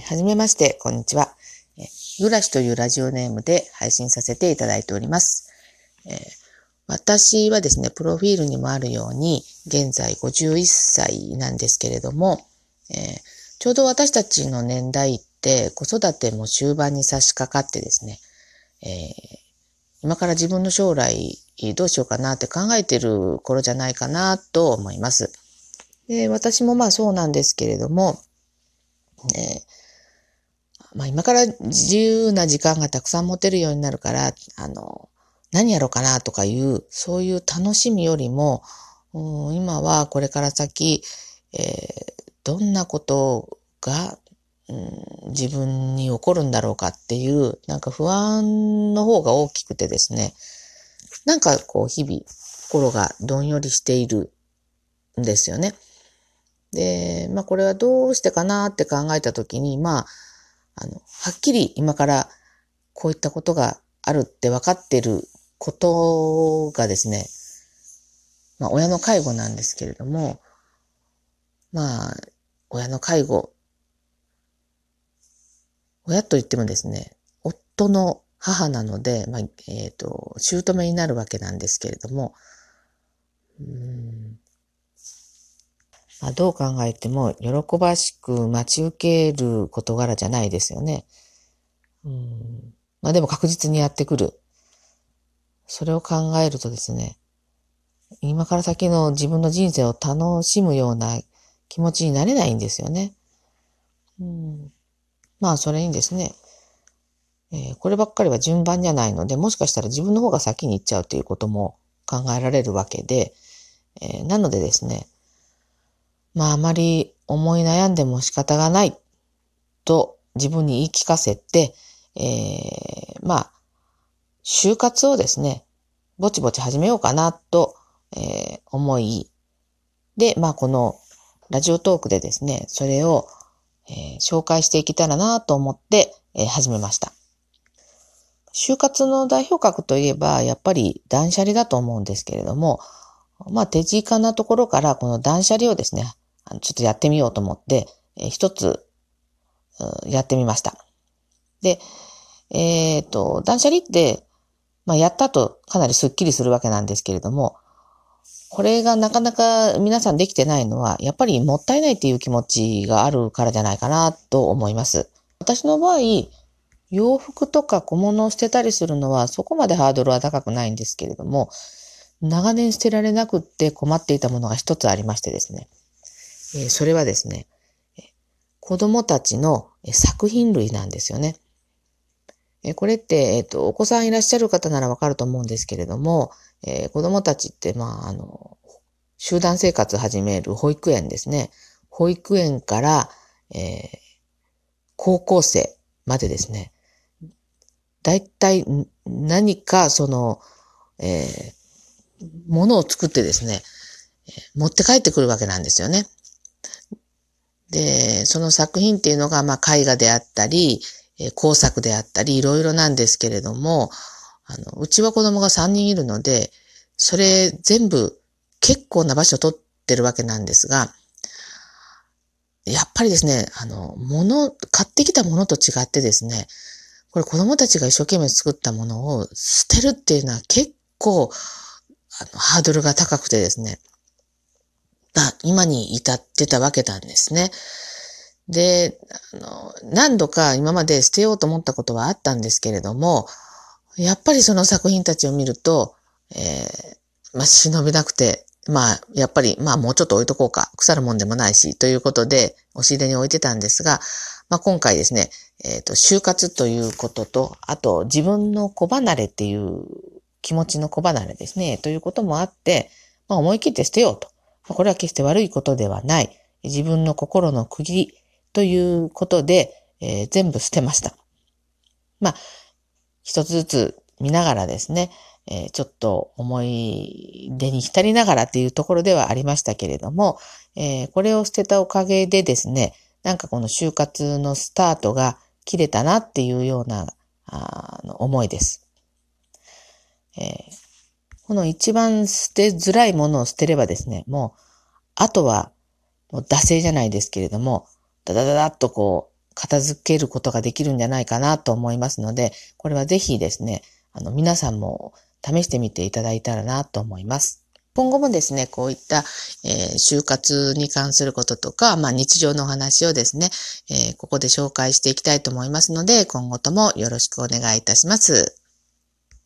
はじめまして、こんにちは。ぐらしというラジオネームで配信させていただいております。私はですね、プロフィールにもあるように、現在51歳なんですけれども、ちょうど私たちの年代って子育ても終盤に差し掛かってですね、今から自分の将来どうしようかなって考えてる頃じゃないかなと思います。で私もまあそうなんですけれども、えまあ今から自由な時間がたくさん持てるようになるから、あの、何やろうかなとかいう、そういう楽しみよりも、うん、今はこれから先、えー、どんなことが、うん、自分に起こるんだろうかっていう、なんか不安の方が大きくてですね、なんかこう日々心がどんよりしているんですよね。で、まあこれはどうしてかなって考えたときに、まあ、あの、はっきり今からこういったことがあるって分かってることがですね、まあ親の介護なんですけれども、まあ、親の介護、親と言ってもですね、夫の母なので、まあ、えっ、ー、と、姑になるわけなんですけれども、うんまあ、どう考えても喜ばしく待ち受ける事柄じゃないですよね。うんまあでも確実にやってくる。それを考えるとですね、今から先の自分の人生を楽しむような気持ちになれないんですよね。うん、まあそれにですね、えー、こればっかりは順番じゃないので、もしかしたら自分の方が先に行っちゃうということも考えられるわけで、えー、なのでですね、まああまり思い悩んでも仕方がないと自分に言い聞かせて、えー、まあ、就活をですね、ぼちぼち始めようかなと、えー、思い、で、まあこのラジオトークでですね、それを、えー、紹介していけたらなと思って、えー、始めました。就活の代表格といえば、やっぱり断捨離だと思うんですけれども、まあ手近なところからこの断捨離をですね、ちょっとやってみようと思って、えー、一つ、やってみました。で、えっ、ー、と、断捨離って、まあ、やった後かなりスッキリするわけなんですけれども、これがなかなか皆さんできてないのは、やっぱりもったいないっていう気持ちがあるからじゃないかなと思います。私の場合、洋服とか小物を捨てたりするのはそこまでハードルは高くないんですけれども、長年捨てられなくって困っていたものが一つありましてですね。えそれはですね、子供たちの作品類なんですよね。えこれって、えっ、と、お子さんいらっしゃる方ならわかると思うんですけれども、え、子供たちって、まあ、あの、集団生活始める保育園ですね。保育園から、えー、高校生までですね。だいたい何かその、えー、ものを作ってですね、持って帰ってくるわけなんですよね。で、その作品っていうのが、まあ、絵画であったり、工作であったり、いろいろなんですけれども、あの、うちは子供が3人いるので、それ全部結構な場所を取ってるわけなんですが、やっぱりですね、あの、物、買ってきたものと違ってですね、これ子供たちが一生懸命作ったものを捨てるっていうのは結構、あの、ハードルが高くてですね、まあ、今に至ってたわけなんですね。で、あの、何度か今まで捨てようと思ったことはあったんですけれども、やっぱりその作品たちを見ると、えー、まあ、忍べなくて、まあ、やっぱり、まあ、もうちょっと置いとこうか。腐るもんでもないし、ということで、押し入れに置いてたんですが、まあ、今回ですね、えっ、ー、と、就活ということと、あと、自分の子離れっていう気持ちの子離れですね、ということもあって、まあ、思い切って捨てようと。これは決して悪いことではない。自分の心の区切りということで、えー、全部捨てました。まあ、一つずつ見ながらですね、えー、ちょっと思い出に浸りながらっていうところではありましたけれども、えー、これを捨てたおかげでですね、なんかこの就活のスタートが切れたなっていうようなあの思いです。えー、この一番捨てづらいものを捨てればですね、もう、あとは、もう惰性じゃないですけれども、ダダダダッとこう、片付けることができるんじゃないかなと思いますので、これはぜひですね、あの、皆さんも試してみていただいたらなと思います。今後もですね、こういった、え、就活に関することとか、まあ日常のお話をですね、え、ここで紹介していきたいと思いますので、今後ともよろしくお願いいたします。